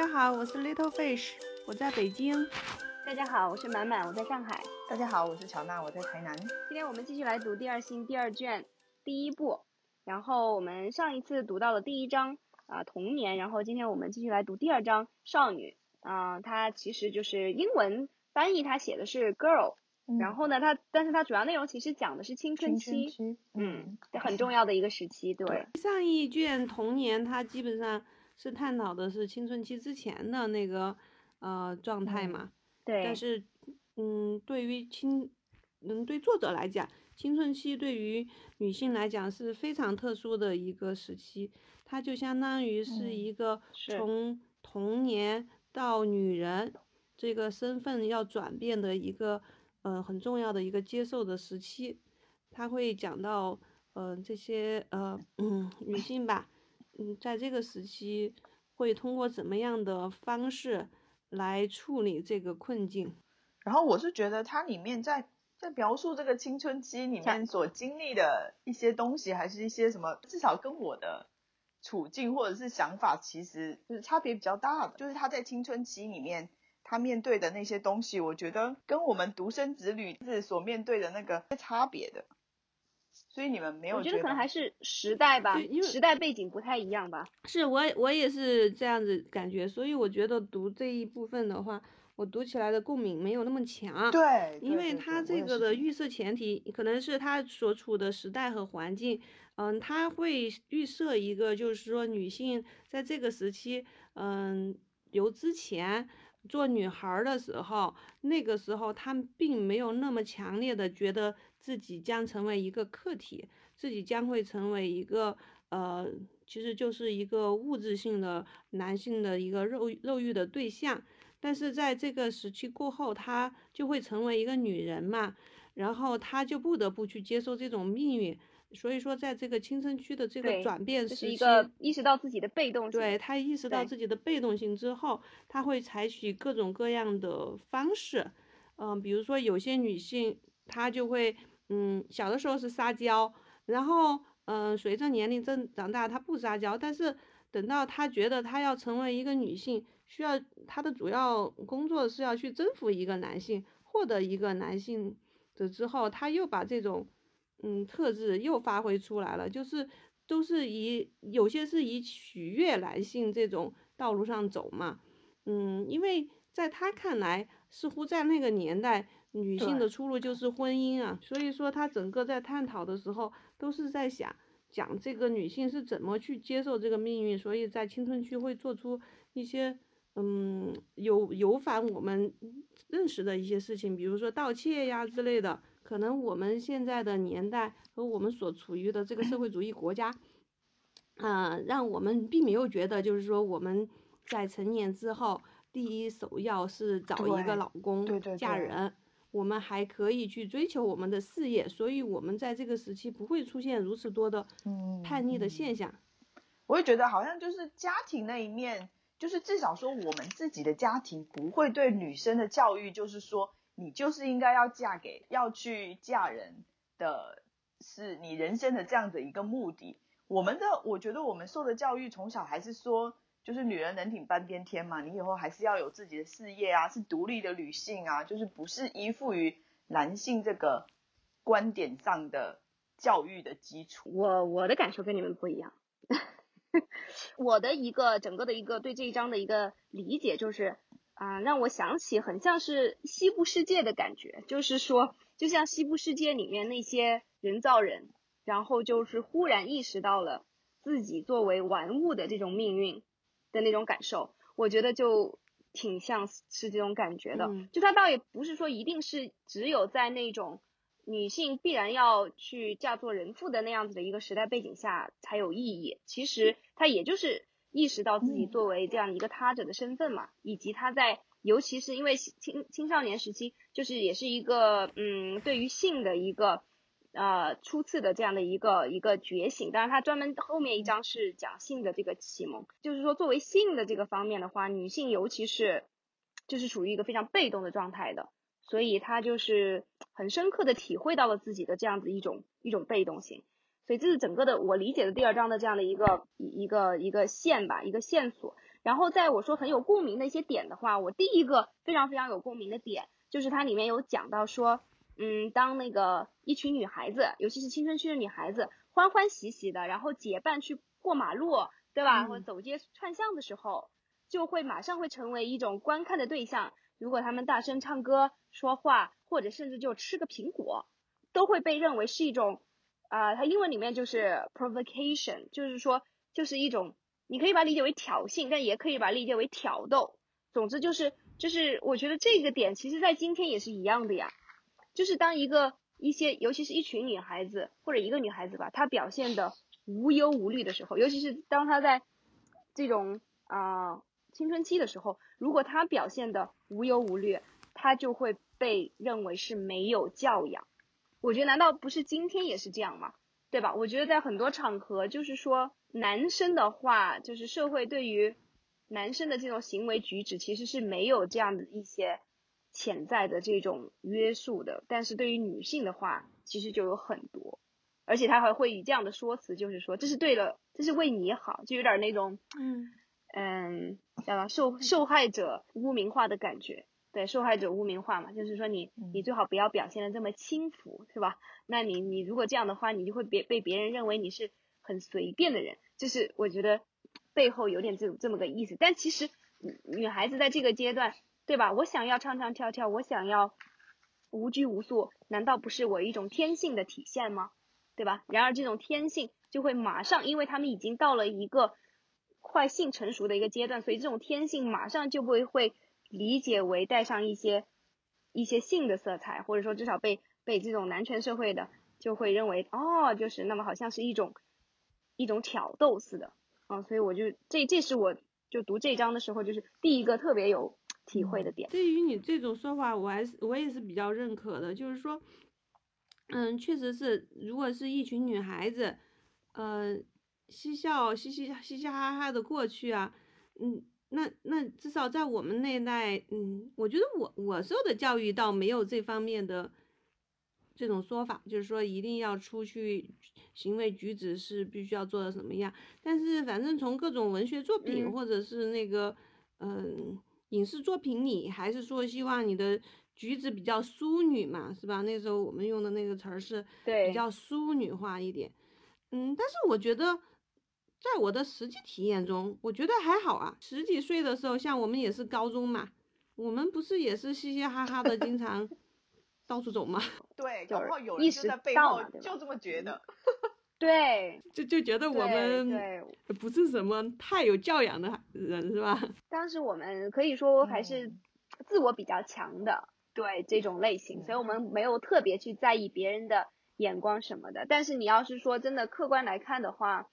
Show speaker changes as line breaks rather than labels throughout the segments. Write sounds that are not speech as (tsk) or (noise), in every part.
家好，我是 Little Fish，我在北京。
大家好，我是满满，我在上海。
大家好，我是乔娜，我在台南。
今天我们继续来读第二星第二卷第一部，然后我们上一次读到了第一章啊童年，然后今天我们继续来读第二章少女啊，它其实就是英文翻译，它写的是 girl，然后呢它但是它主要内容其实讲的是青春期，嗯，很重要的一个时期，对。
上一卷童年它基本上是探讨的是青春期之前的那个呃状态嘛。
对，
但是，嗯，对于青，嗯，对作者来讲，青春期对于女性来讲是非常特殊的一个时期，它就相当于是一个从童年到女人这个身份要转变的一个，呃，很重要的一个接受的时期。他会讲到，呃，这些呃，嗯，(clears throat) 女性吧，嗯，在这个时期会通过怎么样的方式。来处理这个困境，
然后我是觉得它里面在在描述这个青春期里面所经历的一些东西，还是一些什么，至少跟我的处境或者是想法，其实就是差别比较大的。就是他在青春期里面，他面对的那些东西，我觉得跟我们独生子女是所面对的那个差别的。所以你们没有？
我觉得可能还是时代吧，因为时代背景不太一样吧。
是我我也是这样子感觉，所以我觉得读这一部分的话，我读起来的共鸣没有那么强。
对，
因为他这个的预设前提可能是他所处的时代和环境，嗯，他会预设一个就是说女性在这个时期，嗯，由之前。做女孩的时候，那个时候她并没有那么强烈的觉得自己将成为一个客体，自己将会成为一个呃，其实就是一个物质性的男性的一个肉肉欲的对象。但是在这个时期过后，她就会成为一个女人嘛，然后她就不得不去接受这种命运。所以说，在这个青春期的这个转变时期，
意识到自己的被动
性，对他意识到自己的被动性之后，他会采取各种各样的方式，嗯，比如说有些女性，她就会，嗯，小的时候是撒娇，然后，嗯，随着年龄增长大，她不撒娇，但是等到她觉得她要成为一个女性，需要她的主要工作是要去征服一个男性，获得一个男性的之后，她又把这种。嗯，特质又发挥出来了，就是都是以有些是以取悦男性这种道路上走嘛。嗯，因为在他看来，似乎在那个年代，女性的出路就是婚姻啊。所以说，他整个在探讨的时候，都是在想讲这个女性是怎么去接受这个命运。所以在青春期会做出一些嗯有有反我们认识的一些事情，比如说盗窃呀之类的。可能我们现在的年代和我们所处于的这个社会主义国家，啊，让我们并没有觉得，就是说我们在成年之后，第一首要是找一个老公，嫁人，我们还可以去追求我们的事业，所以我们在这个时期不会出现如此多的叛逆的现象。
我也觉得好像就是家庭那一面，就是至少说我们自己的家庭不会对女生的教育，就是说。你就是应该要嫁给要去嫁人的，是你人生的这样的一个目的。我们的，我觉得我们受的教育从小还是说，就是女人能顶半边天嘛，你以后还是要有自己的事业啊，是独立的女性啊，就是不是依附于男性这个观点上的教育的基础。
我我的感受跟你们不一样，(laughs) 我的一个整个的一个对这一章的一个理解就是。啊，让我想起很像是西部世界的感觉，就是说，就像西部世界里面那些人造人，然后就是忽然意识到了自己作为玩物的这种命运的那种感受，我觉得就挺像是这种感觉的。就他倒也不是说一定是只有在那种女性必然要去嫁做人妇的那样子的一个时代背景下才有意义，其实他也就是。意识到自己作为这样一个他者的身份嘛，以及他在，尤其是因为青青少年时期，就是也是一个嗯，对于性的一个呃初次的这样的一个一个觉醒。当然，他专门后面一章是讲性的这个启蒙，就是说作为性的这个方面的话，女性尤其是就是处于一个非常被动的状态的，所以她就是很深刻的体会到了自己的这样子一种一种被动性。所以这是整个的我理解的第二章的这样的一个一一个一个线吧，一个线索。然后在我说很有共鸣的一些点的话，我第一个非常非常有共鸣的点就是它里面有讲到说，嗯，当那个一群女孩子，尤其是青春期的女孩子，欢欢喜喜的，然后结伴去过马路，对吧？或者走街串巷的时候，就会马上会成为一种观看的对象。如果他们大声唱歌、说话，或者甚至就吃个苹果，都会被认为是一种，啊，它英文里面就是 provocation，就是说就是一种。你可以把理解为挑衅，但也可以把理解为挑逗。总之就是，就是我觉得这个点，其实在今天也是一样的呀。就是当一个一些，尤其是一群女孩子或者一个女孩子吧，她表现的无忧无虑的时候，尤其是当她在这种啊青春期的时候，如果她表现的无忧无虑，她就会被认为是没有教养。我觉得难道不是今天也是这样吗？对吧？我觉得在很多场合，就是说。男生的话，就是社会对于男生的这种行为举止，其实是没有这样的一些潜在的这种约束的。但是对于女性的话，其实就有很多，而且他还会以这样的说辞，就是说这是对了，这是为你好，就有点那种，嗯嗯，叫什么受受害者污名化的感觉。对，受害者污名化嘛，就是说你你最好不要表现的这么轻浮，是吧？那你你如果这样的话，你就会别被别人认为你是。很随便的人，就是我觉得背后有点这这么个意思。但其实女孩子在这个阶段，对吧？我想要唱唱跳跳，我想要无拘无束，难道不是我一种天性的体现吗？对吧？然而这种天性就会马上，因为他们已经到了一个快性成熟的一个阶段，所以这种天性马上就会会理解为带上一些一些性的色彩，或者说至少被被这种男权社会的就会认为，哦，就是那么好像是一种。一种挑逗似的，啊，所以我就这这是我就读这章的时候，就是第一个特别有体会的点。
对于你这种说法，我还是我也是比较认可的，就是说，嗯，确实是，如果是一群女孩子，呃，嬉笑嘻嘻嘻嘻哈哈的过去啊，嗯，那那至少在我们那代，嗯，我觉得我我受的教育倒没有这方面的。这种说法就是说一定要出去，行为举止是必须要做的什么样。但是反正从各种文学作品或者是那个嗯影视作品里，还是说希望你的举止比较淑女嘛，是吧？那时候我们用的那个词儿是比较淑女化一点。嗯，但是我觉得在我的实际体验中，我觉得还好啊。十几岁的时候，像我们也是高中嘛，我们不是也是嘻嘻哈哈的，经常。到处走 (laughs) 嘛，
对，然后有人就在背后就这么觉得，
对，
就就觉得我们对不是什么太有教养的人，是吧？(laughs)
当时我们可以说还是自我比较强的，对这种类型，所以我们没有特别去在意别人的眼光什么的。但是你要是说真的客观来看的话，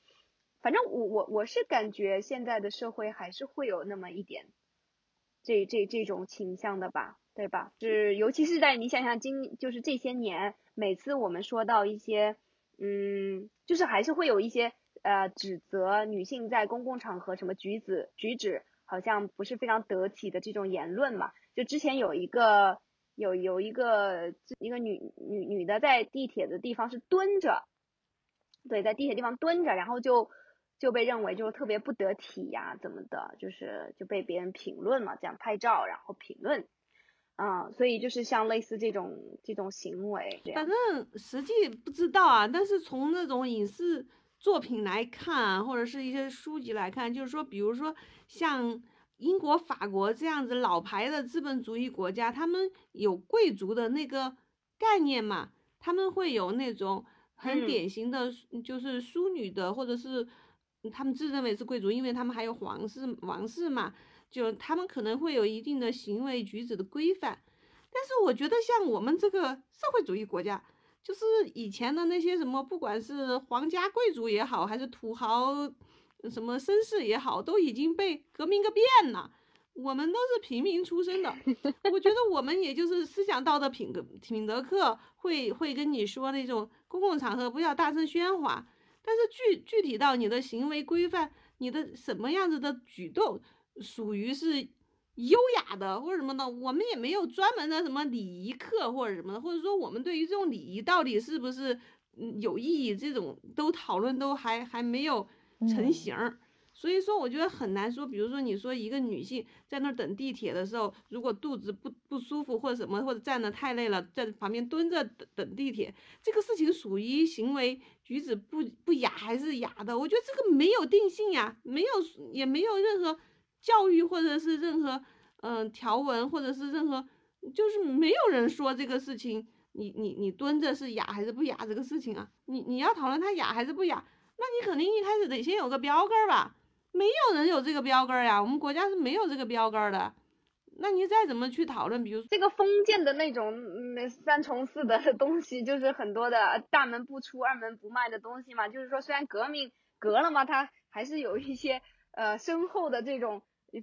反正我我我是感觉现在的社会还是会有那么一点这这这种倾向的吧。对吧？是，尤其是在你想想今就是这些年，每次我们说到一些，嗯，就是还是会有一些呃指责女性在公共场合什么举止举止好像不是非常得体的这种言论嘛。就之前有一个有有一个一个女女女的在地铁的地方是蹲着，对，在地铁地方蹲着，然后就就被认为就特别不得体呀，怎么的，就是就被别人评论嘛，这样拍照然后评论。啊，所以就是像类似这种这种行为，
反正实际不知道啊，但是从那种影视作品来看，或者是一些书籍来看，就是说，比如说像英国、法国这样子老牌的资本主义国家，他们有贵族的那个概念嘛，他们会有那种很典型的，就是淑女的，或者是他们自认为是贵族，因为他们还有皇室王室嘛。就他们可能会有一定的行为举止的规范，但是我觉得像我们这个社会主义国家，就是以前的那些什么，不管是皇家贵族也好，还是土豪什么绅士也好，都已经被革命个遍了。我们都是平民出身的，(laughs) 我觉得我们也就是思想道德品格品德课会会跟你说那种公共场合不要大声喧哗，但是具具体到你的行为规范，你的什么样子的举动。属于是优雅的或者什么的，我们也没有专门的什么礼仪课或者什么的，或者说我们对于这种礼仪到底是不是嗯有意义，这种都讨论都还还没有成型儿。所以说，我觉得很难说。比如说，你说一个女性在那儿等地铁的时候，如果肚子不不舒服或者什么，或者站的太累了，在旁边蹲着等等地铁，这个事情属于行为举止不不雅还是雅的？我觉得这个没有定性呀，没有也没有任何教育或者是任何嗯条文或者是任何，就是没有人说这个事情，你你你蹲着是雅还是不雅这个事情啊？你你要讨论它雅还是不雅，那你肯定一开始得先有个标杆吧。没有人有这个标杆呀，我们国家是没有这个标杆的。那你再怎么去讨论，比如
这个封建的那种嗯三从四的 (laughs) 东西，就是很多的大门不出二门不迈的东西嘛。就是说，虽然革命革了嘛，它还是有一些呃深厚的这种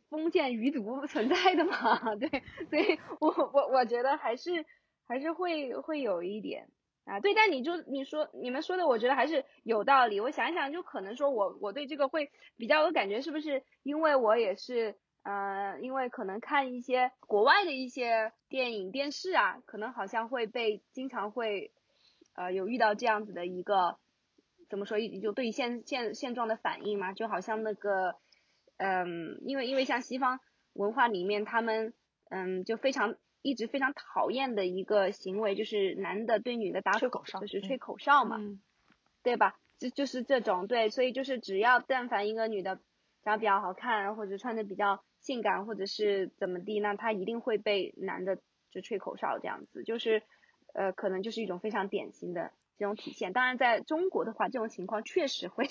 封建余毒存在的嘛。(laughs) 对，所以我我我觉得还是还是会会有一点。啊，对，但你就你说你们说的，我觉得还是有道理。我想想，就可能说我我对这个会比较有感觉，是不是？因为我也是，呃，因为可能看一些国外的一些电影、电视啊，可能好像会被经常会，呃，有遇到这样子的一个，怎么说？就对现现现状的反应嘛，就好像那个，嗯，因为因为像西方文化里面，他们嗯就非常。一直非常讨厌的一个行为就是男的对女的打
吹口哨，
就是吹口哨嘛，对吧？就就是这种对，所以就是只要但凡一个女的长得比较好看，或者穿的比较性感，或者是怎么地，那她一定会被男的就吹口哨这样子，就是呃可能就是一种非常典型的这种体现。当然在中国的话，这种情况确实会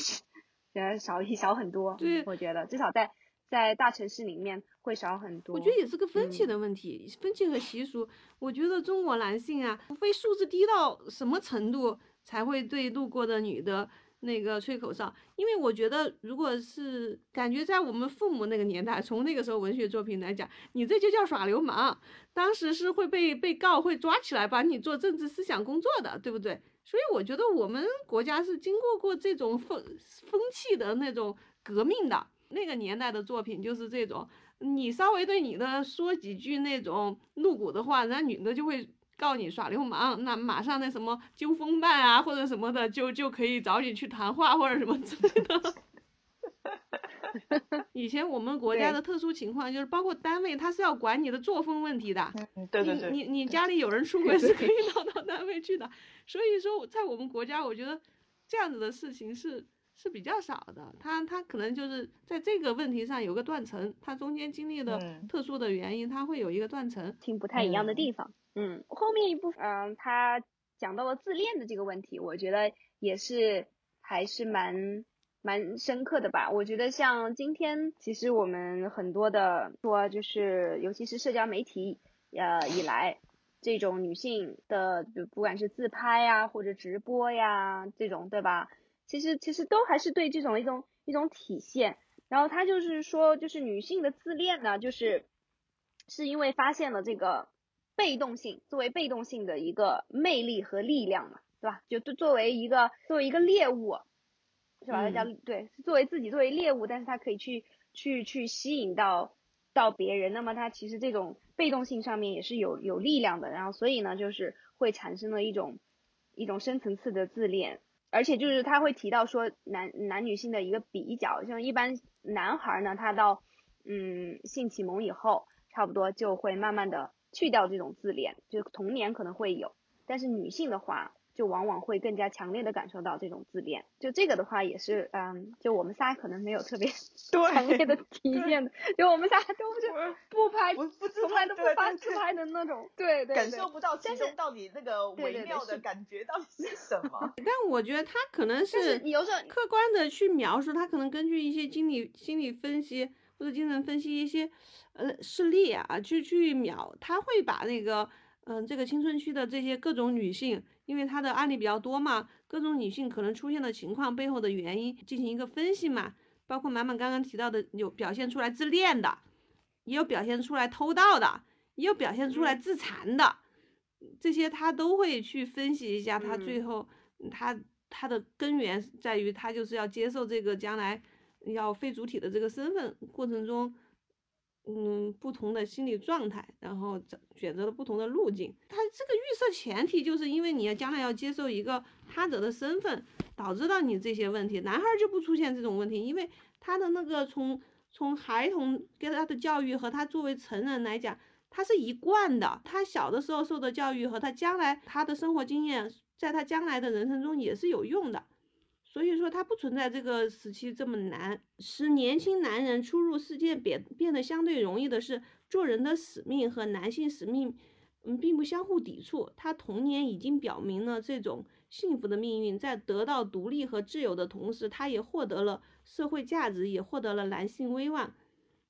呃少一少很多，
对，
我觉得至少在。在大城市里面会少很多，
我觉得也是个风气的问题，风气和习俗。我觉得中国男性啊，除非素质低到什么程度，才会对路过的女的那个吹口哨。因为我觉得，如果是感觉在我们父母那个年代，从那个时候文学作品来讲，你这就叫耍流氓，当时是会被被告会抓起来，把你做政治思想工作的，对不对？所以我觉得我们国家是经过过这种风风气的那种革命的。那个年代的作品就是这种，你稍微对女的说几句那种露骨的话，人家女的就会告你耍流氓，那马上那什么纠风办啊或者什么的，就就可以找你去谈话或者什么之类的。(laughs) 以前我们国家的特殊情况就是，包括单位，他是要管你的作风问题的。
嗯，对对对。
你你你家里有人出轨是可以闹到单位去的，所以说在我们国家，我觉得这样子的事情是。是比较少的，他他可能就是在这个问题上有个断层，他中间经历的特殊的原因，他会有一个断层，
挺不太一样的地方。嗯，后面一部分，嗯，他讲到了自恋的这个问题，我觉得也是还是蛮蛮深刻的吧。我觉得像今天，其实我们很多的说，就是尤其是社交媒体呃以来，这种女性的，不管是自拍呀或者直播呀这种，对吧？其实其实都还是对这种一种一种体现，然后他就是说，就是女性的自恋呢，就是是因为发现了这个被动性作为被动性的一个魅力和力量嘛，对吧？就作为一个作为一个猎物，是吧？叫对，作为自己作为猎物，但是他可以去去去吸引到到别人，那么他其实这种被动性上面也是有有力量的，然后所以呢，就是会产生了一种一种深层次的自恋。而且就是他会提到说男男女性的一个比较，像一般男孩呢，他到嗯性启蒙以后，差不多就会慢慢的去掉这种自恋，就童年可能会有，但是女性的话。就往往会更加强烈的感受到这种自恋，就这个的话也是，嗯，就我们仨可能没有特别 (laughs) 强烈的体验的，就我们仨都是不拍，不从来都不发自拍的那种，对对，
感受不到其中到底那个微妙的感觉到底是什么。(laughs)
但我觉得他可能是客观的去描述，他可能根据一些心理心理分析或者精神分析一些呃事例啊，去去秒，他会把那个。嗯，这个青春期的这些各种女性，因为她的案例比较多嘛，各种女性可能出现的情况背后的原因进行一个分析嘛，包括满满刚刚提到的，有表现出来自恋的，也有表现出来偷盗的，也有表现出来自残的，这些他都会去分析一下，他最后他他的根源在于他就是要接受这个将来要非主体的这个身份过程中。嗯，不同的心理状态，然后选择了不同的路径。他这个预设前提就是因为你要将来要接受一个他者的身份，导致到你这些问题。男孩就不出现这种问题，因为他的那个从从孩童给他的教育和他作为成人来讲，他是一贯的。他小的时候受的教育和他将来他的生活经验，在他将来的人生中也是有用的。所以说，他不存在这个时期这么难。使年轻男人初入世界变变得相对容易的是，做人的使命和男性使命，嗯，并不相互抵触。他童年已经表明了这种幸福的命运，在得到独立和自由的同时，他也获得了社会价值，也获得了男性威望。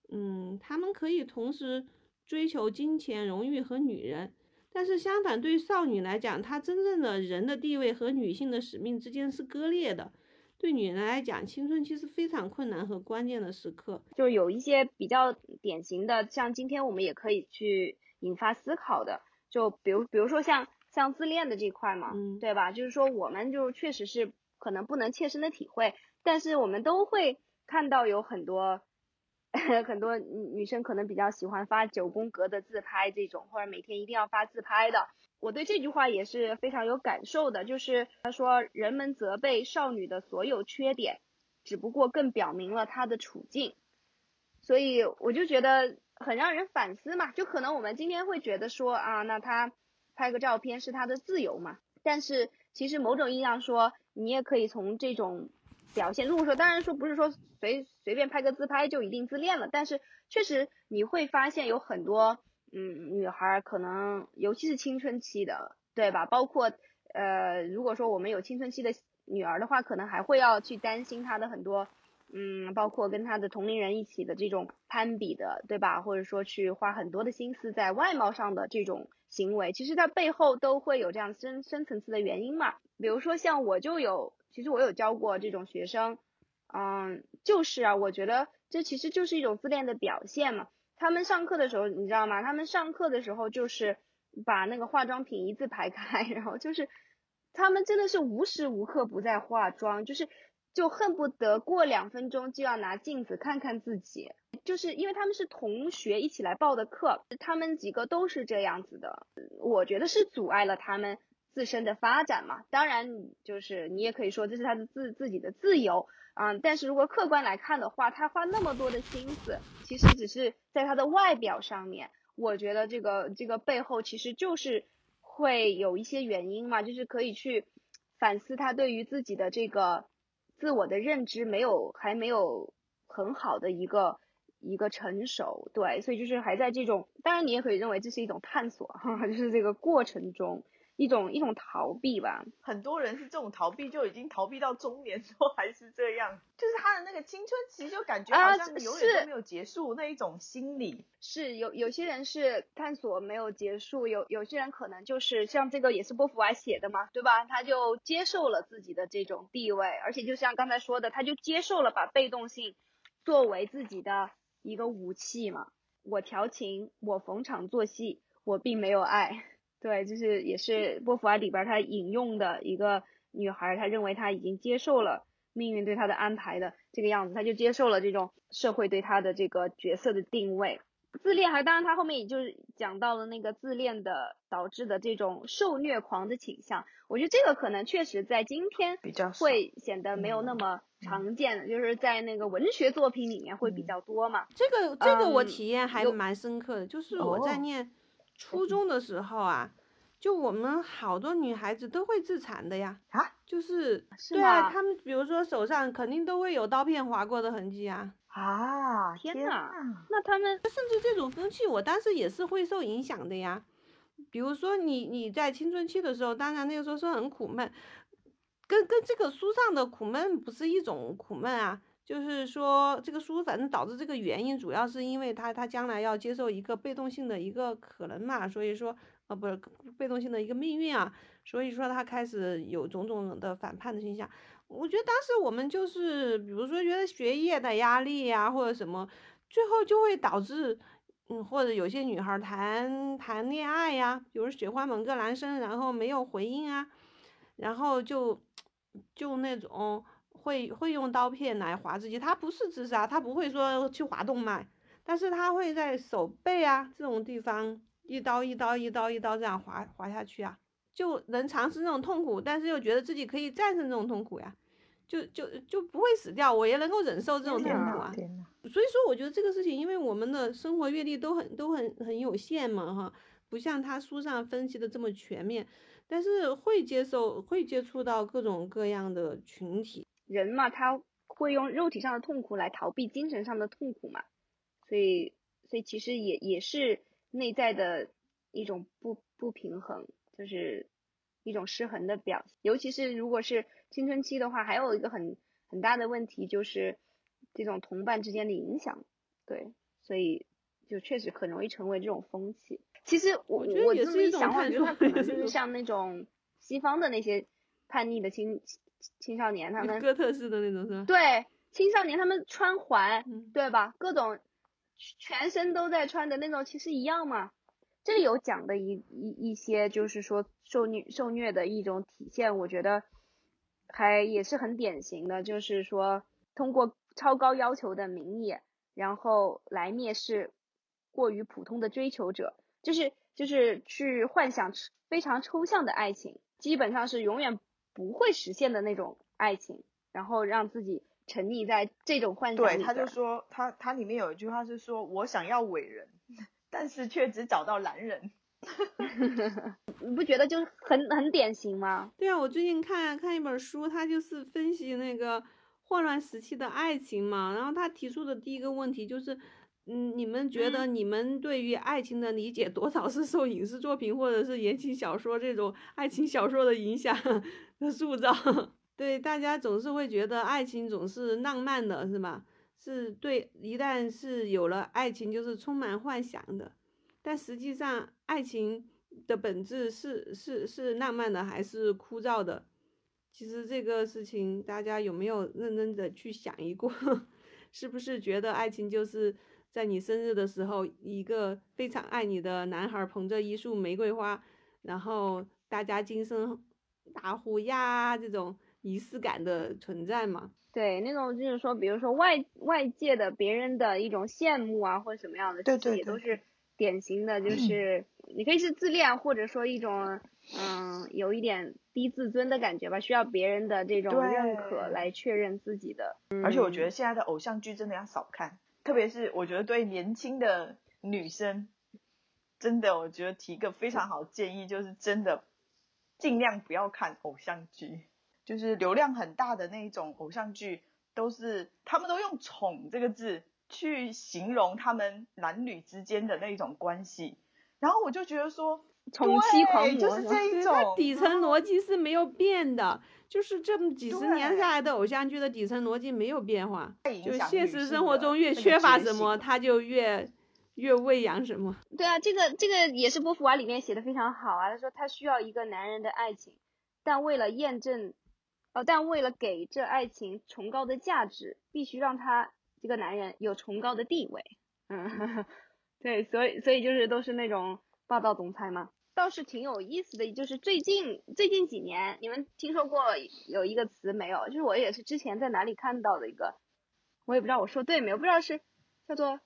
嗯，他们可以同时追求金钱、荣誉和女人。但是相反，对少女来讲，她真正的人的地位和女性的使命之间是割裂的。对女人来讲，青春期是非常困难和关键的时刻。
就是有一些比较典型的，像今天我们也可以去引发思考的，就比如比如说像像自恋的这块嘛，
嗯，
对吧？就是说我们就确实是可能不能切身的体会，但是我们都会看到有很多。(laughs) 很多女生可能比较喜欢发九宫格的自拍这种，或者每天一定要发自拍的。我对这句话也是非常有感受的，就是他说人们责备少女的所有缺点，只不过更表明了她的处境。所以我就觉得很让人反思嘛，就可能我们今天会觉得说啊，那她拍个照片是她的自由嘛，但是其实某种意义上说，你也可以从这种。表现，如果说当然说不是说随随便拍个自拍就一定自恋了，但是确实你会发现有很多嗯女孩可能尤其是青春期的，对吧？包括呃如果说我们有青春期的女儿的话，可能还会要去担心她的很多嗯，包括跟她的同龄人一起的这种攀比的，对吧？或者说去花很多的心思在外貌上的这种行为，其实它背后都会有这样深深层次的原因嘛。比如说像我就有。其实我有教过这种学生，嗯，就是啊，我觉得这其实就是一种自恋的表现嘛。他们上课的时候，你知道吗？他们上课的时候就是把那个化妆品一字排开，(laughs) 然后就是他们真的是无时无刻不在化妆，就是就恨不得过两分钟就要拿镜子看看自己。就是因为他们是同学一起来报的课，他们几个都是这样子的，我觉得是阻碍了他们。自身的发展嘛，当然就是你也可以说这是他的自自己的自由啊。但是如果客观来看的话，他花那么多的心思，其实只是在他的外表上面。我觉得这个这个背后其实就是会有一些原因嘛，就是可以去反思他对于自己的这个自我的认知没有还没有很好的一个一个成熟，对，所以就是还在这种，当然你也可以认为这是一种探索哈，(laughs) 就是这个过程中。一种一种逃避吧，
很多人是这种逃避，就已经逃避到中年之后还是这样，就是他的那个青春期就感觉好像永远都没有结束那一种心理。
是有有些人是探索没有结束，有有些人可能就是像这个也是波伏娃写的嘛，对吧？他就接受了自己的这种地位，而且就像刚才说的，他就接受了把被动性作为自己的一个武器嘛。我调情，我逢场作戏，我并没有爱。对，就是也是波伏娃里边他引用的一个女孩，她认为她已经接受了命运对她的安排的这个样子，她就接受了这种社会对她的这个角色的定位。自恋还当然，他后面也就是讲到了那个自恋的导致的这种受虐狂的倾向。我觉得这个可能确实在今天
比较
会显得没有那么常见的，就是在那个文学作品里面会比较多嘛。
这个这个我体验还蛮深刻的，就是我在念。初中的时候啊，就我们好多女孩子都会自残的呀，
啊，
就是对啊，她们比如说手上肯定都会有刀片划过的痕迹啊，
啊，
天呐，那他们
甚至这种风气，我当时也是会受影响的呀。比如说你你在青春期的时候，当然那个时候是很苦闷，跟跟这个书上的苦闷不是一种苦闷啊。就是说，这个书反正导致这个原因，主要是因为他他将来要接受一个被动性的一个可能嘛，所以说，呃，不是被动性的一个命运啊，所以说他开始有种种的反叛的倾向。我觉得当时我们就是，比如说觉得学业的压力呀，或者什么，最后就会导致，嗯，或者有些女孩谈谈恋爱呀，比如喜欢某个男生，然后没有回应啊，然后就就那种。会会用刀片来划自己，他不是自杀，他不会说去划动脉，但是他会在手背啊这种地方一刀一刀一刀一刀这样划划下去啊，就能尝试那种痛苦，但是又觉得自己可以战胜这种痛苦呀，就就就不会死掉，我也能够忍受这种痛苦啊。所以说，我觉得这个事情，因为我们的生活阅历都很都很很有限嘛，哈，不像他书上分析的这么全面，但是会接受会接触到各种各样的群体。
人嘛，他会用肉体上的痛苦来逃避精神上的痛苦嘛，所以所以其实也也是内在的一种不不平衡，就是一种失衡的表现。尤其是如果是青春期的话，还有一个很很大的问题就是这种同伴之间的影响，对，所以就确实很容易成为这种风气。其实我
我
这么一想，我觉得他可能就是像那种西方的那些叛逆的青青少年，他 (laughs) 们
哥特式的那种是吧？
对青少年他们穿环，
嗯
对吧？各种全身都在穿的那种，其实一样嘛。这里有讲的一一一些，就是说受虐受虐的一种体现，我觉得还也是很典型的，就是说通过超高要求的名义，然后来蔑视过于普通的追求者，就是就是去幻想非常抽象的爱情，基本上是永远不会实现的那种爱情，然后让自己沉溺在这种幻想
对，他就说他他里面有一句话是说，我想要伟人，(laughs) 但是却只找到男人。(laughs)
你不觉得就很很典型吗？
对啊，我最近看看一本书，他就是分析那个混乱时期的爱情嘛。然后他提出的第一个问题就是，嗯，你们觉得你们对于爱情的理解多少 (laughs) 是受影视作品或者是言情小说这种爱情小说的影响的塑造？(laughs) 对，大家总是会觉得爱情总是浪漫的，是吧？是对，一旦是有了爱情，就是充满幻想的。但实际上，爱情的本质是是是浪漫的还是枯燥的？其实这个事情，大家有没有认真的去想一过？(laughs) 是不是觉得爱情就是在你生日的时候，一个非常爱你的男孩捧着一束玫瑰花，然后大家惊声大呼呀，这种仪式感的存在嘛？
对，那种就是说，比如说外外界的别人的一种羡慕啊，或者什么样的，其实
对对对
也都是典型的，就是你可以是自恋，或者说一种嗯有一点低自尊的感觉吧，需要别人的这种认可来确认自己的。
而且我觉得现在的偶像剧真的要少看，特别是我觉得对年轻的女生，真的我觉得提个非常好的建议，就是真的尽量不要看偶像剧，就是流量很大的那一种偶像剧，都是他们都用“宠”这个字去形容他们男女之间的那一种关系，然后我就觉得说，
宠妻狂
魔就是这一种
底层逻辑是没有变的，就是这么几十年下来的偶像剧的底层逻辑没有变化，就现实生活中越缺乏什么，他就越越喂养什么。
对啊，这个这个也是波伏娃里面写的非常好啊。他说他需要一个男人的爱情，但为了验证，呃，但为了给这爱情崇高的价值，必须让他这个男人有崇高的地位。嗯，(laughs) 对，所以所以就是都是那种霸道总裁嘛。倒是挺有意思的，就是最近最近几年，你们听说过有一个词没有？就是我也是之前在哪里看到的一个，我也不知道我说对没有，不知道是叫做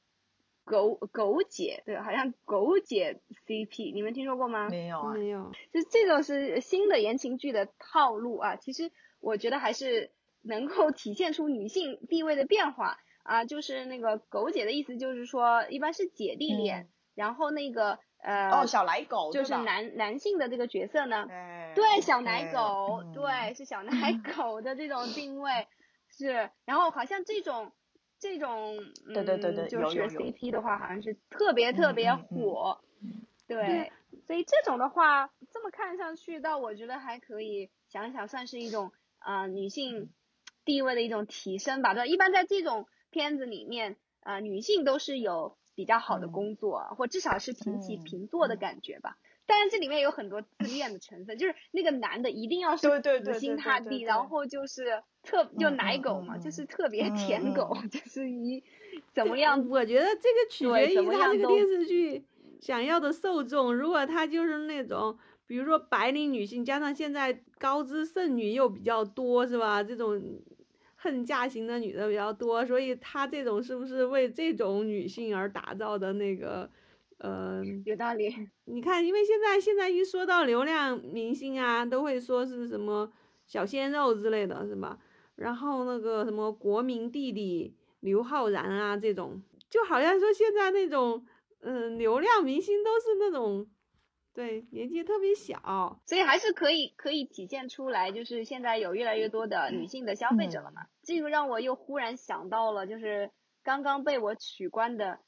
狗狗姐，对，好像狗姐 CP，你们听说过吗？
没有啊，
没有，
就这种是新的言情剧的套路啊，其实我觉得还是能够体现出女性地位的变化啊，就是那个狗姐的意思就是说，一般是姐弟恋，
嗯
然后那个呃，
哦，小奶狗
就是男男性的这个角色呢，
哎
对，小奶
哎
狗，
嗯
对，是小奶 (laughs) 狗的这种定位是，然后好像这种这种嗯，
对对对对
就是 CP 的话，好像是特别特别火，对，所以这种的话，这么看上去，倒我觉得还可以想想，算是一种啊、呃女性地位的一种提升吧，对吧？一般在这种片子里面，啊、女性都是有比较好的
嗯
工作，或至少是平起
嗯
平坐的
嗯
感觉吧。但是，这里面有很多自恋的成分，就是那个男的一定要是死心塌地，然后就是特就
嗯
奶狗嘛，就是
嗯
特别
嗯
舔狗，
嗯
就是一怎么样
我觉得这个取决于他这个电视剧想要的受众。如果他就是那种，比如说白领女性，加上现在高知剩女又比较多，是吧？这种恨嫁型的女的比较多，所以他这种是不是为这种女性而打造的那个？呃，
有道理。
你看，因为现在现在一说到流量明星啊，都会说是什么小鲜肉之类的，是吧？然后那个什么国民弟弟刘昊然啊，这种就好像说现在那种嗯流量明星都是那种对年纪特别小，
所以还是可以可以体现出来，就是现在有越来越多的女性的消费者了嘛。这个让我又忽然想到了，就是刚刚被我取关的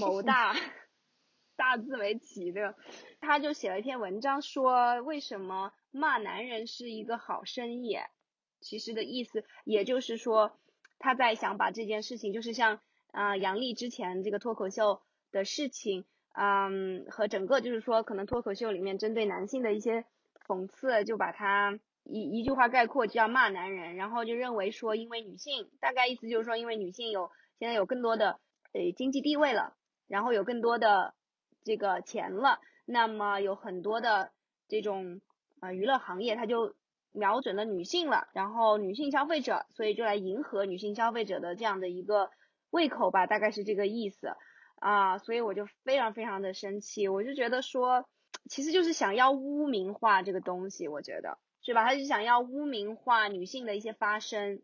某大。(laughs) 大自媒体的，他就写了一篇文章，说为什么骂男人是一个好生意。其实的意思，也就是说，他在想把这件事情，就是像啊杨笠之前这个脱口秀的事情，嗯，和整个就是说，可能脱口秀里面针对男性的一些讽刺，就把它一一句话概括，就叫骂男人。然后就认为说，因为女性，大概意思就是说，因为女性有现在有更多的呃经济地位了，然后有更多的。这个钱了，那么有很多的这种啊娱乐行业，它就瞄准了女性了，然后女性消费者，所以就来迎合女性消费者的这样的一个胃口吧，大概是这个意思啊，所以我就非常非常的生气，我就觉得说，其实就是想要污名化这个东西，我觉得是吧？他就想要污名化女性的一些发声，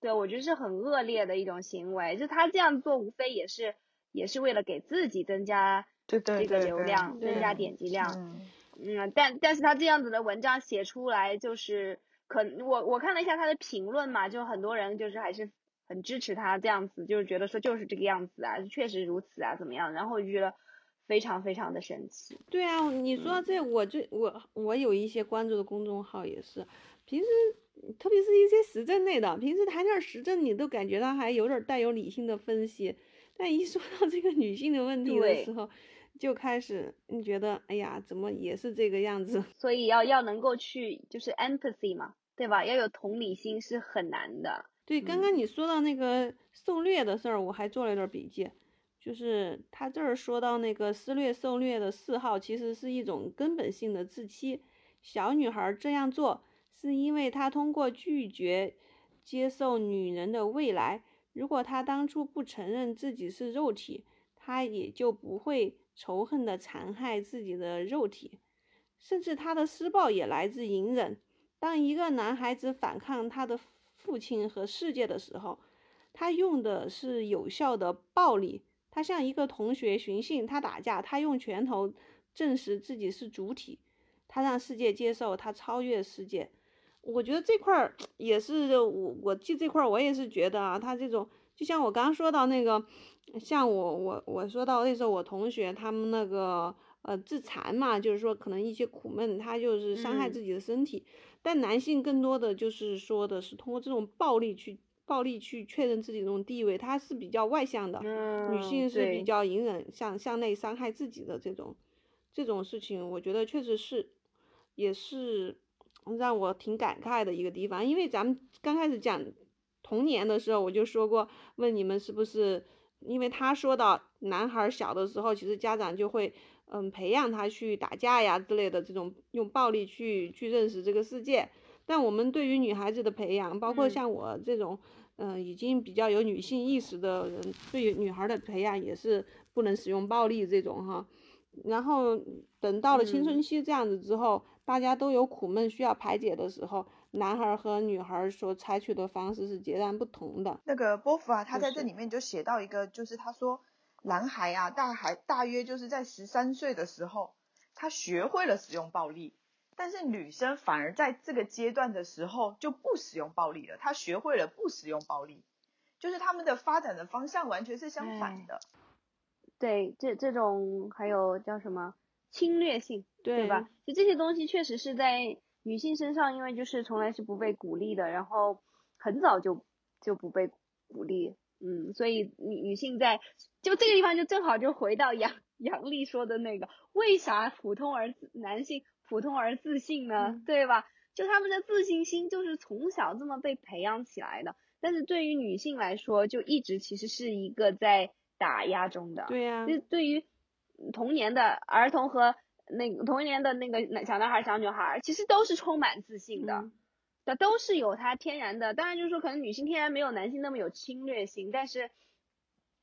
对我觉得是很恶劣的一种行为，就他这样做无非也是也是为了给自己增加。这个流量增加点击量，嗯，但但是他这样子的文章写出来，就是可我我看了一下他的评论嘛，就很多人就是还是很支持他这样子，就是觉得说就是这个样子啊，确实如此啊，怎么样？然后我就觉得非常非常的神奇。
对啊，你说这我这我我有一些关注的公众号也是，平时特别是一些时政类的，平时谈点时政，你都感觉到还有点带有理性的分析，但一说到这个女性的问题的时候。就开始，你觉得，哎呀，怎么也是这个样子？
所以要要能够去，就是 empathy 嘛，对吧？要有同理心是很难的。
对，刚刚你说到那个受虐的事儿，我还做了一段笔记，就是他这儿说到那个施虐受虐的嗜好，其实是一种根本性的自欺。小女孩这样做，是因为她通过拒绝接受女人的未来。如果她当初不承认自己是肉体，她也就不会。仇恨的残害自己的肉体，甚至她的施暴也来自隐忍。当一个男孩子反抗他的父亲和世界的时候，他用的是有效的暴力。他向一个同学寻衅，他打架，他用拳头证实自己是主体，他让世界接受他超越世界。我觉得这块儿 (tsk) 也是我我记这块儿我也是觉得啊，他这种就像我刚刚说到那个。像我我我说到那时候我同学他们那个呃自残嘛，就是说可能一些苦闷，他就是伤害自己的身体。但男性更多的就是说的是通过这种暴力去暴力去确认自己这种地位，他是比较外向的。女性是比较隐忍向向内伤害自己的这种这种事情，我觉得确实是也是让我挺感慨的一个地方。因为咱们刚开始讲童年的时候，我就说过，问你们是不是。因为他说到男孩小的时候，其实家长就会，嗯，培养他去打架呀之类的这种用暴力去去认识这个世界。但我们对于女孩子的培养，包括像我这种，嗯，已经比较有女性意识的人，对于女孩的培养也是不能使用暴力这种哈。然后等到了青春期这样子之后，大家都有苦闷需要排解的时候。男孩和女孩所采取的方式是截然不同的。
那个波伏啊，他在这里面就写到一个，就是他说，男孩啊，大孩大约就是在十三岁的时候，他学会了使用暴力，但是女生反而在这个阶段的时候就不使用暴力了，她学会了不使用暴力，就是他们的发展的方向完全是相反的。
对，这这种还有叫什么侵略性，对吧？就这些东西确实是在。女性身上，因为就是从来是不被鼓励的，然后很早就就不被鼓励，嗯，所以女女性在就这个地方就正好就回到杨 (laughs) 杨丽说的那个，为啥普通而男性普通而自信呢？对吧？就他们的自信心就是从小这么被培养起来的，但是对于女性来说，就一直其实是一个在打压中的。
对呀。
就对于童年的儿童和。那个童年的那个小男孩、小女孩，其实都是充满自信的，的都是有它天然的，当然就是说可能女性天然没有男性那么有侵略性，但是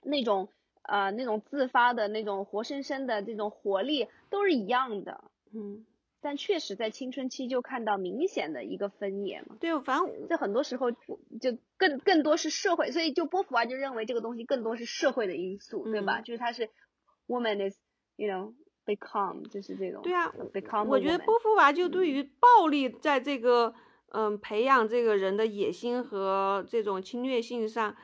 那种呃那种自发的那种活生生的这种活力都是一样的，
嗯，
但确实在青春期就看到明显的一个分野嘛。
对，反正
这很多时候就更更多是社会，所以就波伏娃就认为这个东西更多是社会的因素，对吧？
嗯
就是它是 woman is you know become 就是这种
对啊
，become
我觉得波伏娃就对于暴力在这个嗯培养这个人的野心和这种侵略性上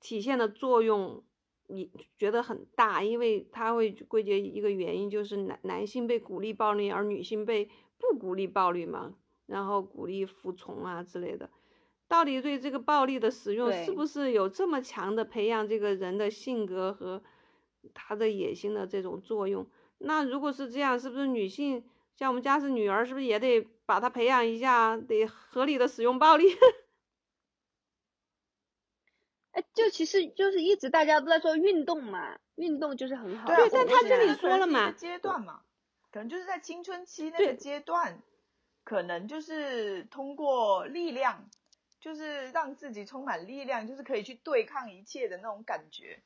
体现的作用，你觉得很大，因为他会归结一个原因，就是男男性被鼓励暴力，而女性被不鼓励暴力嘛，然后鼓励服从啊之类的。到底对这个暴力的使用是不是有这么强的培养这个人的性格和他的野心的这种作用？那如果是这样，是不是女性像我们家是女儿，是不是也得把他培养一下，得合理的使用暴力？(laughs)
哎，就其实就是一直大家都在说运动嘛，运动就是很好。
对啊，
但他这里说了嘛
阶段嘛，可能就是在青春期那个阶段，可能就是通过力量，就是让自己充满力量，就是可以去对抗一切的那种感觉。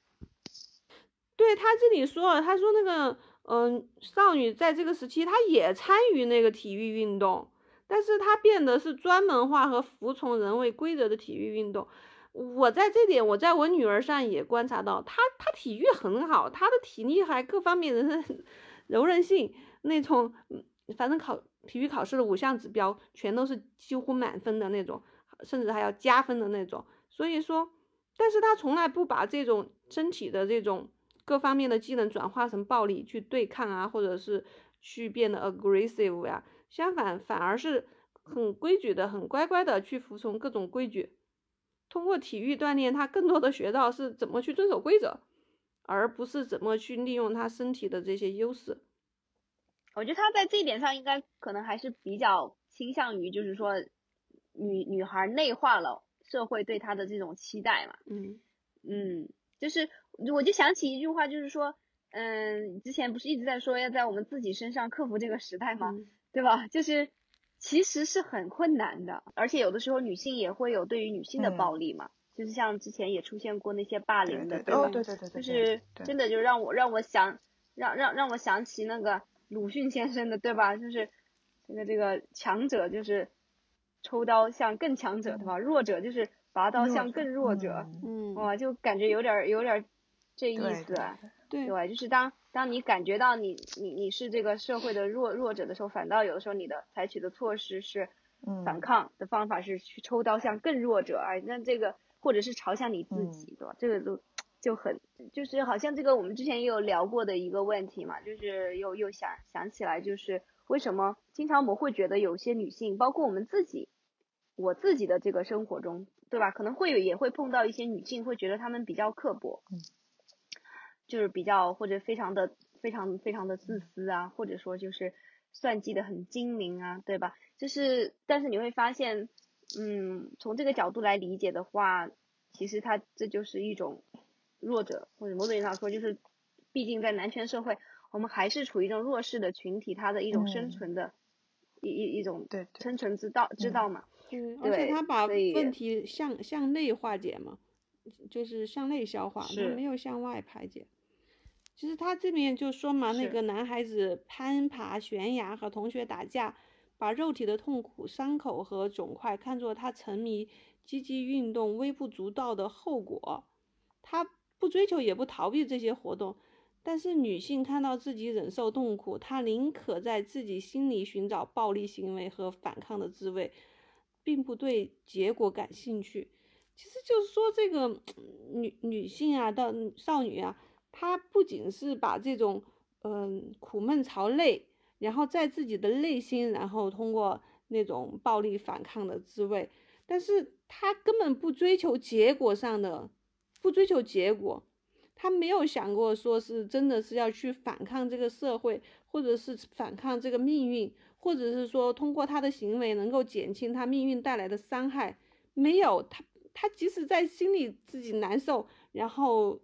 对他这里说了，他说那个嗯、少女在这个时期，她也参与那个体育运动，但是他变得是专门化和服从人为规则的体育运动。我在这点，我在我女儿上也观察到，她她体育很好，她的体力还各方面的柔韧性那种，反正考体育考试的五项指标全都是几乎满分的那种，甚至还要加分的那种。所以说，但是她从来不把这种身体的这种各方面的技能转化成暴力去对抗啊，或者是去变得 aggressive 呀、相反，反而是很规矩的、很乖乖的去服从各种规矩。通过体育锻炼，他更多的学到是怎么去遵守规则，而不是怎么去利用他身体的这些优势。
我觉得他在这一点上应该可能还是比较倾向于，就是说女女孩内化了社会对她的这种期待嘛。
嗯
嗯，就是我就想起一句话，就是说，嗯，之前不是一直在说要在我们自己身上克服这个时代吗？
嗯
对吧？就是其实是很困难的，而且有的时候女性也会有对于女性的
嗯
暴力嘛，就是像之前也出现过那些霸凌的，
对对哦，
吧？
对对对对，
就是真的就让我让我想让让让我想起那个鲁迅先生的，对吧？就是这个这个强者就是抽刀向更强者，对吧？弱者就是拔刀向更弱者，
嗯
嗯，
哇，就感觉有点儿有点儿这意思啊，
对
对，就是当当你感觉到你你你是这个社会的弱弱者的时候，反倒有的时候你的采取的措施是
嗯
反抗的方法是去抽刀向更弱者，哎，那这个或者是朝向你自
嗯
己，对吧？这个都就很就是好像这个我们之前也有聊过的一个问题嘛，就是又又想想起来，就是为什么经常我们会觉得有些女性，包括我们自己，我自己的这个生活中，对吧？可能会有也会碰到一些女性会觉得她们比较刻薄，
嗯
就是比较或者非常的非常非常的自私啊，或者说就是算计的很精明啊，对吧？就是但是你会发现，嗯，从这个角度来理解的话，其实他这就是一种弱者，或者某种意义上说，就是毕竟在男权社会，我们还是处于一种弱势的群体，他的一种生
嗯
存的、一一一种
对对
生存之道之
嗯
道嘛。
嗯，而且他把问题向向内化解嘛，就是向内消化，他没有向外排解。其实他这边就说嘛，那个男孩子攀爬悬崖和同学打架，把肉体的痛苦、伤口和肿块看作他沉迷积极运动微不足道的后果，他不追求也不逃避这些活动。但是女性看到自己忍受痛苦，她宁可在自己心里寻找暴力行为和反抗的滋味，并不对结果感兴趣。其实就是说，这个 (smacks lips) 女女性啊，到少女啊，他不仅是把这种嗯、苦闷朝内，然后在自己的内心，然后通过那种暴力反抗的滋味，但是他根本不追求结果上的，不追求结果。他没有想过说是真的是要去反抗这个社会，或者是反抗这个命运，或者是说通过他的行为能够减轻他命运带来的伤害。没有，他他即使在心里自己难受，然后，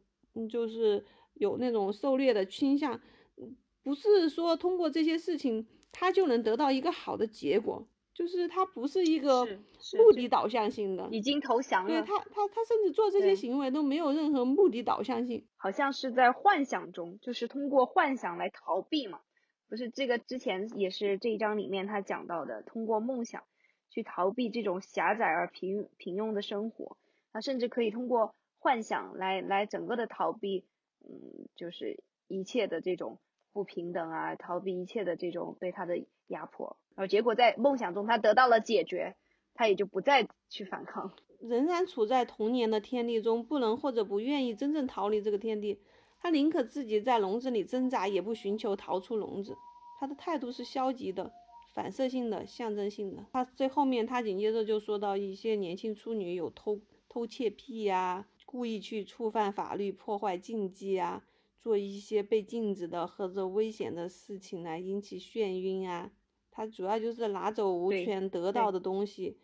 就是有那种狩猎的倾向，嗯不是说通过这些事情他就能得到一个好的结果。就是他不是一个目的导向性的，
已经投降了，
对他他他甚至做这些行为都没有任何目的导向性。
好像是在幻想中，就是通过幻想来逃避嘛。不是这个之前也是这一章里面他讲到的，通过梦想去逃避这种狭窄而平平庸的生活，他甚至可以通过幻想来来整个的逃避，嗯，就是一切的这种不平等啊，逃避一切的这种对他的压迫，然后结果在梦想中他得到了解决，他也就不再去反抗。
仍然处在童年的天地中，不能或者不愿意真正逃离这个天地，他宁可自己在笼子里挣扎，也不寻求逃出笼子。他的态度是消极的、反射性的、象征性的。他最后面，他紧接着就说到一些年轻处女有偷偷窃癖呀、故意去触犯法律、破坏禁忌啊，做一些被禁止的或者危险的事情来引起眩晕啊。他主要就是拿走无权得到的东西。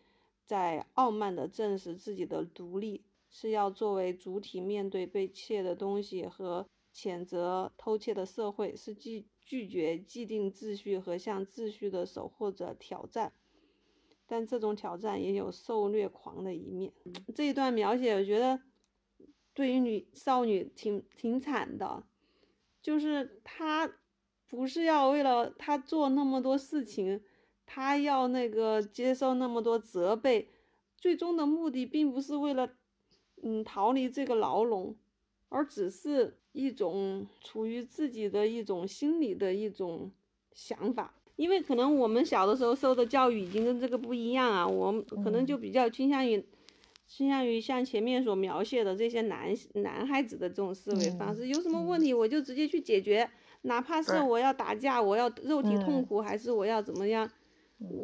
在傲慢地证实自己的独立，是要作为主体面对被窃的东西和谴责偷窃的社会，是拒拒绝既定秩序和向秩序的守护者挑战。但这种挑战也有受虐狂的一面。这一段描写，我觉得对于女少女挺挺惨的，就是她不是要为了她做那么多事情。她要那个接受那么多责备，最终的目的并不是为了，嗯，逃离这个牢笼，而只是一种处于自己的一种心理的一种想法。因为可能我们小的时候受的教育已经跟这个不一样啊，我们可能就比较倾向于，倾向于像前面所描写的这些男男孩子的这种思维方式，有什么问题我就直接去解决，哪怕是我要打架，我要肉体痛苦，还是我要怎么样。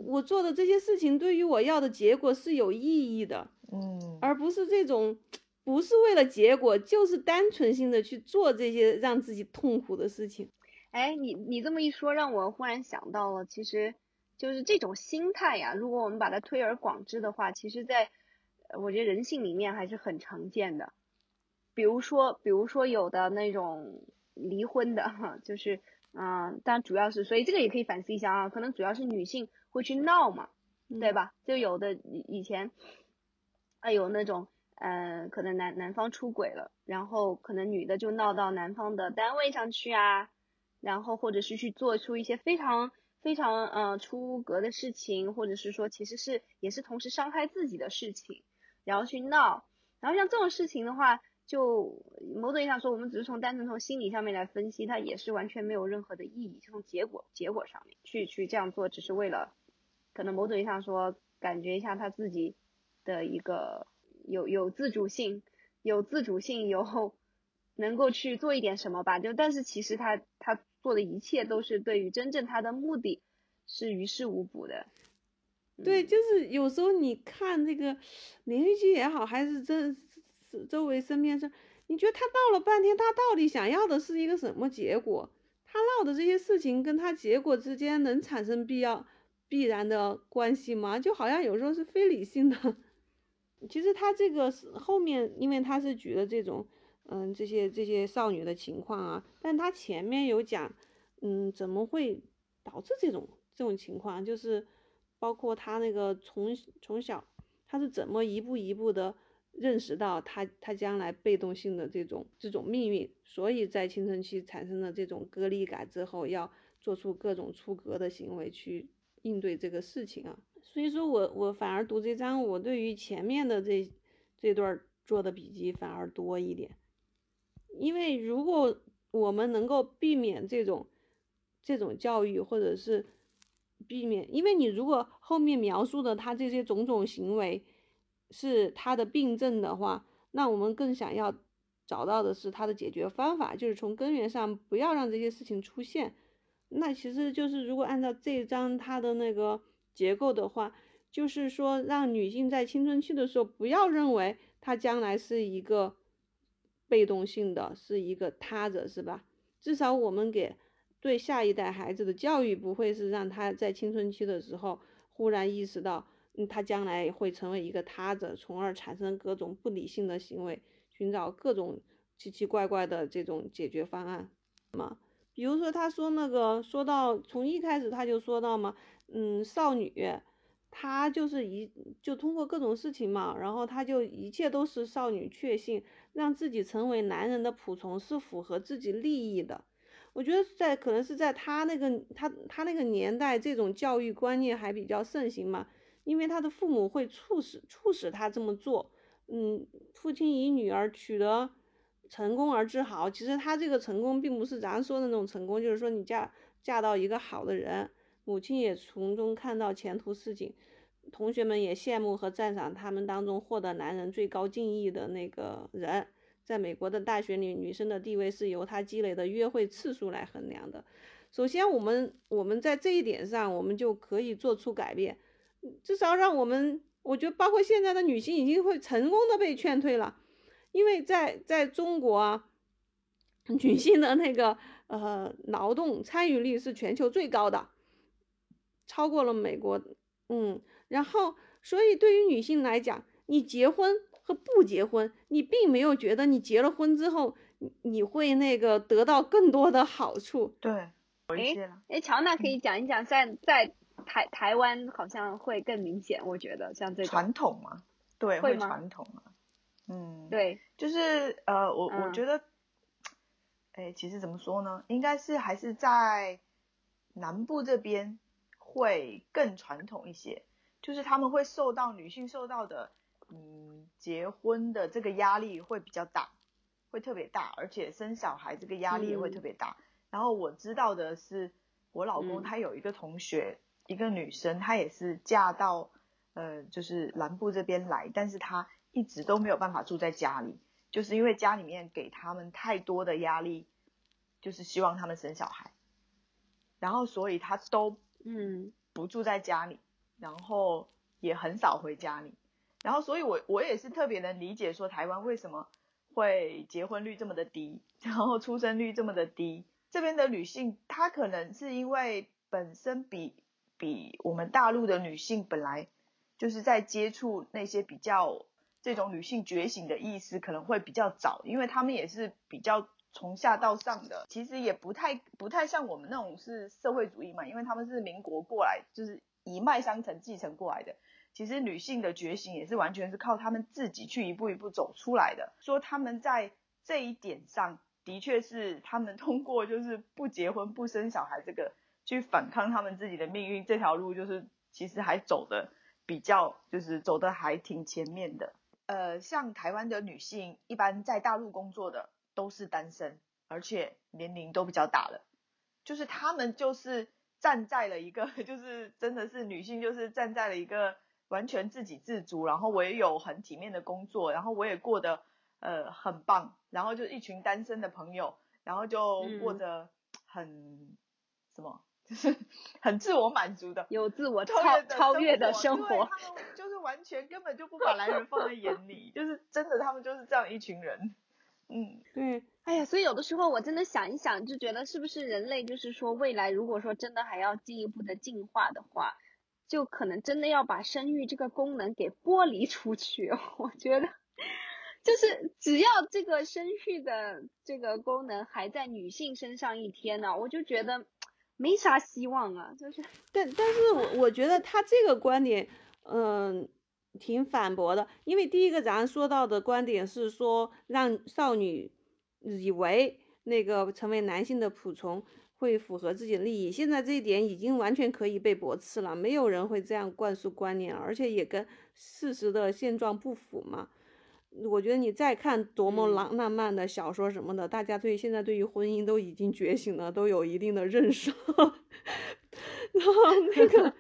我做的这些事情对于我要的结果是有意义的，
嗯，
而不是这种不是为了结果，就是单纯性的去做这些让自己痛苦的事情。
哎，你你这么一说，让我忽然想到了，其实就是这种心态呀。如果我们把它推而广之的话，其实在我觉得人性里面还是很常见的。比如说，比如说有的那种离婚的哈，就是嗯，但主要是，所以这个也可以反思一下啊，可能主要是女性。会去闹嘛，对吧？就有的以以前，啊有那种，嗯，可能男男方出轨了，然后可能女的就闹到男方的单位上去啊，然后或者是去做出一些非常非常嗯出格的事情，或者是说其实是也是同时伤害自己的事情，然后去闹，然后像这种事情的话，就某种意义上说，我们只是从单纯从心理上面来分析，它也是完全没有任何的意义，从结果结果上面去去这样做，只是为了。可能某种意义上说，感觉一下他自己的一个有有自主性，有自主性，有能够去做一点什么吧。就但是其实他他做的一切都是对于真正他的目的是于事无补的。
对，就是有时候你看这个连续剧也好，还是这周围身边事，你觉得他闹了半天，他到底想要的是一个什么结果？他闹的这些事情跟他结果之间能产生必要？必然的关系吗？就好像有时候是非理性的。(laughs) 其实他这个是后面，因为他是举的这种，嗯，这些这些少女的情况啊，但他前面有讲，嗯，怎么会导致这种这种情况？就是包括他那个从从小他是怎么一步一步的认识到他他将来被动性的这种这种命运，所以在青春期产生了这种割裂感之后，要做出各种出格的行为去。应对这个事情啊，所以说我我反而读这章，我对于前面的这这段做的笔记反而多一点，因为如果我们能够避免这种这种教育，或者是避免，因为你如果后面描述的他这些种种行为是他的病症的话，那我们更想要找到的是他的解决方法，就是从根源上不要让这些事情出现。那其实就是，如果按照这一章它的那个结构的话，就是说让女性在青春期的时候不要认为她将来是一个被动性的，是一个他者，是吧？至少我们给对下一代孩子的教育不会是让他在青春期的时候忽然意识到，嗯，他将来会成为一个他者，从而产生各种不理性的行为，寻找各种奇奇怪怪的这种解决方案嘛？比如说，他说那个说到从一开始他就说到嘛，嗯，少女她就是一就通过各种事情嘛，然后她就一切都是少女确信，让自己成为男人的仆从是符合自己利益的。我觉得在可能是在他那个他他那个年代，这种教育观念还比较盛行嘛，因为他的父母会促使促使他这么做。嗯，父亲以女儿取得成功而自豪。其实他这个成功并不是咱说的那种成功，就是说你嫁嫁到一个好的人，母亲也从中看到前途似锦，同学们也羡慕和赞赏他们当中获得男人最高敬意的那个人。在美国的大学里，女生的地位是由她积累的约会次数来衡量的。首先，我们我们在这一点上，我们就可以做出改变，至少让我们，我觉得包括现在的女性已经会成功的被劝退了，因为在在中国啊，(laughs) 女性的那个呃劳动参与率是全球最高的，超过了美国，嗯，然后所以对于女性来讲，你结婚。和不结婚，你并没有觉得你结了婚之后，你你会那个得到更多的好处。
对，
哎哎，乔娜可以讲一讲，在在台台湾好像会更明显，我觉得像这种
传统嘛，对，
会
传统嘛，嗯，
对，
就是呃，我我觉得，哎，其实怎么说呢，应该是还是在南部这边会更传统一些，就是他们会受到女性受到的。嗯，结婚的这个压力会比较大，会特别大，而且生小孩这个压力也会特别大。然后我知道的是，我老公他有一个同学，一个女生，她也是嫁到呃，就是南部这边来，但是她一直都没有办法住在家里，就是因为家里面给他们太多的压力，就是希望他们生小孩，然后所以她都
嗯
不住在家里，然后也很少回家里。然后，所以，我我也是特别能理解说台湾为什么会结婚率这么的低，然后出生率这么的低。这边的女性，她可能是因为本身比比我们大陆的女性本来就是在接触那些比较这种女性觉醒的意思可能会比较早，因为她们也是比较从下到上的，其实也不太不太像我们那种是社会主义嘛，因为他们是民国过来，就是一脉相承继承过来的。其实女性的觉醒也是完全是靠她们自己去一步一步走出来的。说她们在这一点上的确是她们通过就是不结婚不生小孩这个去反抗她们自己的命运这条路，就是其实还走的比较就是走的还挺前面的。呃，像台湾的女性一般在大陆工作的都是单身，而且年龄都比较大了，就是她们就是站在了一个 (laughs) 就是真的是女性就是站在了一个。完全自给自足，然后我也有很体面的工作，然后我也过得呃很棒，然后就一群单身的朋友，然后就过着很什么，就是 (laughs) 很自我满足的，
有自我超超越的生活，
他们就是完全根本就不把男人放在眼里，(laughs) 就是真的他们就是这样一群人，嗯，
对，
哎呀，所以有的时候我真的想一想，就觉得是不是人类就是说未来如果说真的还要进一步的进化的话。就可能真的要把生育这个功能给剥离出去，我觉得，就是只要这个生育的这个功能还在女性身上一天呢，我就觉得没啥希望啊。就是，
但但是我我觉得他这个观点，嗯，挺反驳的，因为第一个咱说到的观点是说让少女以为那个成为男性的仆从。会符合自己的利益，现在这一点已经完全可以被驳斥了，没有人会这样灌输观念，而且也跟事实的现状不符嘛。我觉得你再看多么浪浪漫的小说什么的，大家对现在对于婚姻都已经觉醒了，都有一定的认识。(laughs) 然后那个，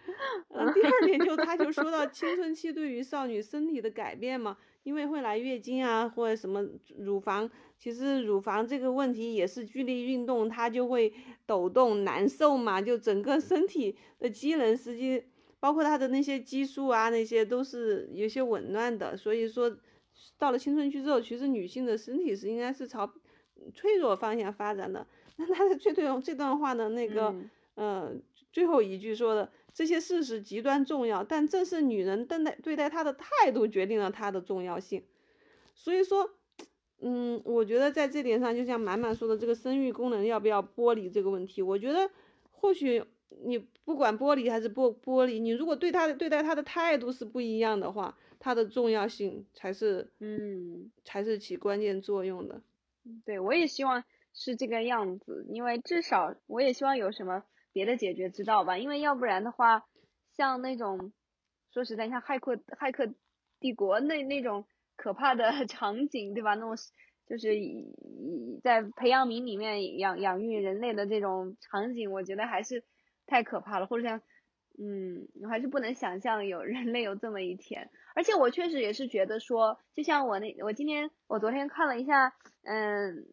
呃，第二点就他就说到青春期对于少女身体的改变嘛。因为会来月经啊，或者什么乳房，其实乳房这个问题也是剧烈运动，它就会抖动难受嘛，就整个身体的机能，实际包括它的那些激素啊，那些都是有些紊乱的。所以说，到了青春期之后，其实女性的身体是应该是朝脆弱方向发展的。那他的这段这段话的那个，呃，最后一句说的。这些事实极端重要，但正是女人对待对待他的态度决定了他的重要性。所以说，嗯，我觉得在这点上，就像满满说的这个生育功能要不要剥离这个问题，我觉得或许你不管剥离还是剥剥离，你如果对他的对待他的态度是不一样的话，它的重要性才是
嗯，
才是起关键作用的。
对我也希望是这个样子，因为至少我也希望有什么别的解决之道吧，因为要不然的话，像那种说实在，像骇客骇客帝国那那种可怕的 (laughs) 场景，对吧？那种就是在培养皿里面养养育人类的这种场景，我觉得还是太可怕了，或者像。嗯，我还是不能想象有 (laughs) 人类有这么一天，而且我确实也是觉得说，就像我那我今天我昨天看了一下，嗯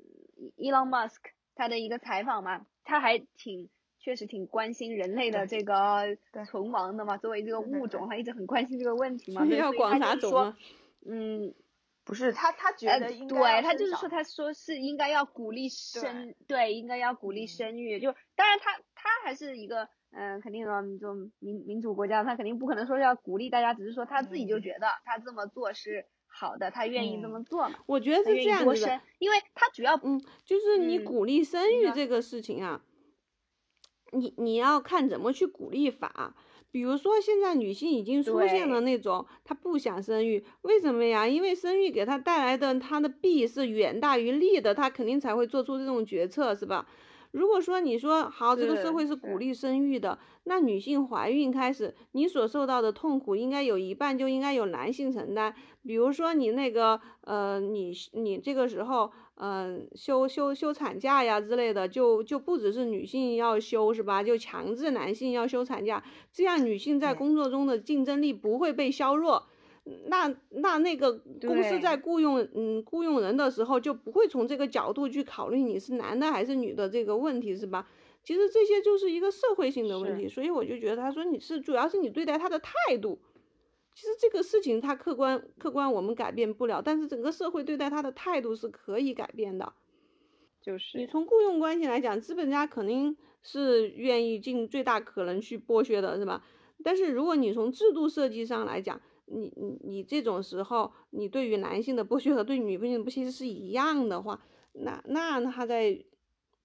，Elon Musk 他的一个采访嘛，他还挺确实挺关心人类的这个存亡的嘛，作为这个物种，他一直很关心这个问题嘛，所以
要广
他
就说，
嗯，
不是他他觉得应该
对他就是说他说是应该要鼓励生，对，应该要鼓励生育，就当然他他还是一个。嗯，肯定的，这种民民主国家，他肯定不可能说要鼓励大家，只是说他自己就觉得他这么做是好的，他愿意这么做嘛。
我觉得是这样子的，
因为他主要
嗯，就是你鼓励生育这个事情啊，你你要看怎么去鼓励法。比如说现在女性已经出现了那种她不想生育，为什么呀？因为生育给她带来的她的弊是远大于利的，她肯定才会做出这种决策，是吧？如果说你说好，这个社会是鼓励生育的，那女性怀孕开始，你所受到的痛苦应该有一半就应该由男性承担。比如说你那个呃，你你这个时候嗯休休休产假呀之类的，就就不只是女性要休是吧？就强制男性要休产假，这样女性在工作中的竞争力不会被削弱。那那那个公司在雇佣嗯雇佣人的时候就不会从这个角度去考虑你是男的还是女的这个问题是吧？其实这些就是一个社会性的问题，所以我就觉得他说你是主要是你对待他的态度，其实这个事情他客观客观我们改变不了，但是整个社会对待他的态度是可以改变的。
就是
你从雇佣关系来讲，资本家肯定是愿意尽最大可能去剥削的，是吧？但是如果你从制度设计上来讲，你你你这种时候，你对于男性的剥削和对女性的剥削是一样的话，那那他在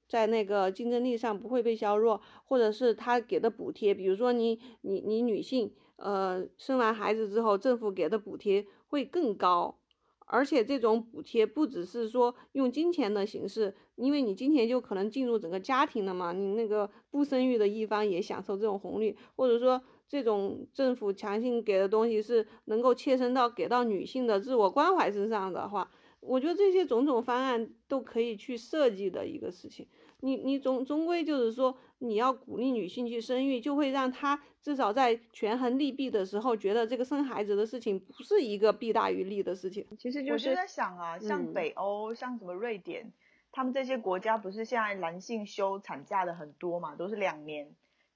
在那个竞争力上不会被削弱，或者是他给的补贴，比如说你你你女性，呃，生完孩子之后，政府给的补贴会更高，而且这种补贴不只是说用金钱的形式，因为你金钱就可能进入整个家庭了嘛，你那个不生育的一方也享受这种红利，或者说。这种政府强行给的东西是能够切身到给到女性的自我关怀身上的话，我觉得这些种种方案都可以去设计的一个事情。你你总终归就是说，你要鼓励女性去生育，就会让她至少在权衡利弊的时候，觉得这个生孩子的事情不是一个弊大于利的事情。
其实就是
在想啊，像北欧，像什么瑞典，他们这些国家不是现在男性休产假的很多嘛，都是两年。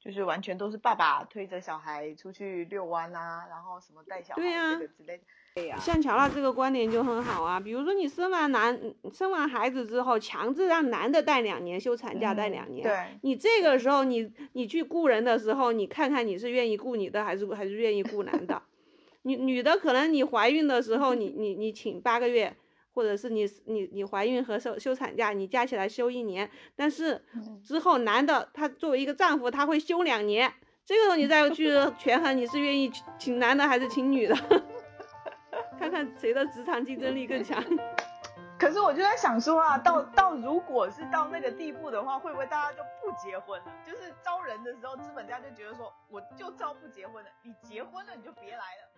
就是完全都是爸爸推着小孩出去遛弯啊，然后什么带小孩这个之类的。
对呀。
像乔娜这个观点就很好啊，比如说你生完男生完孩子之后，强制让男的带两年休产假，带两年。
对。
你这个时候你你去雇人的时候，你看看你是愿意雇女的还是还是愿意雇男的？(laughs) 女女的可能你怀孕的时候你你你请八个月。或者是你你你怀孕和休休产假，你加起来休一年，但是之后男的他作为一个丈夫他会休两年，这个时候你再去 (laughs) 权衡你是愿意请男的还是请女的，(laughs) 看看谁的职场竞争力更强。(laughs)
可是我就在想说啊，到到如果是到那个地步的话，会不会大家就不结婚了？就是招人的时候，资本家就觉得说，我就招不结婚的，你结婚了你就别来了。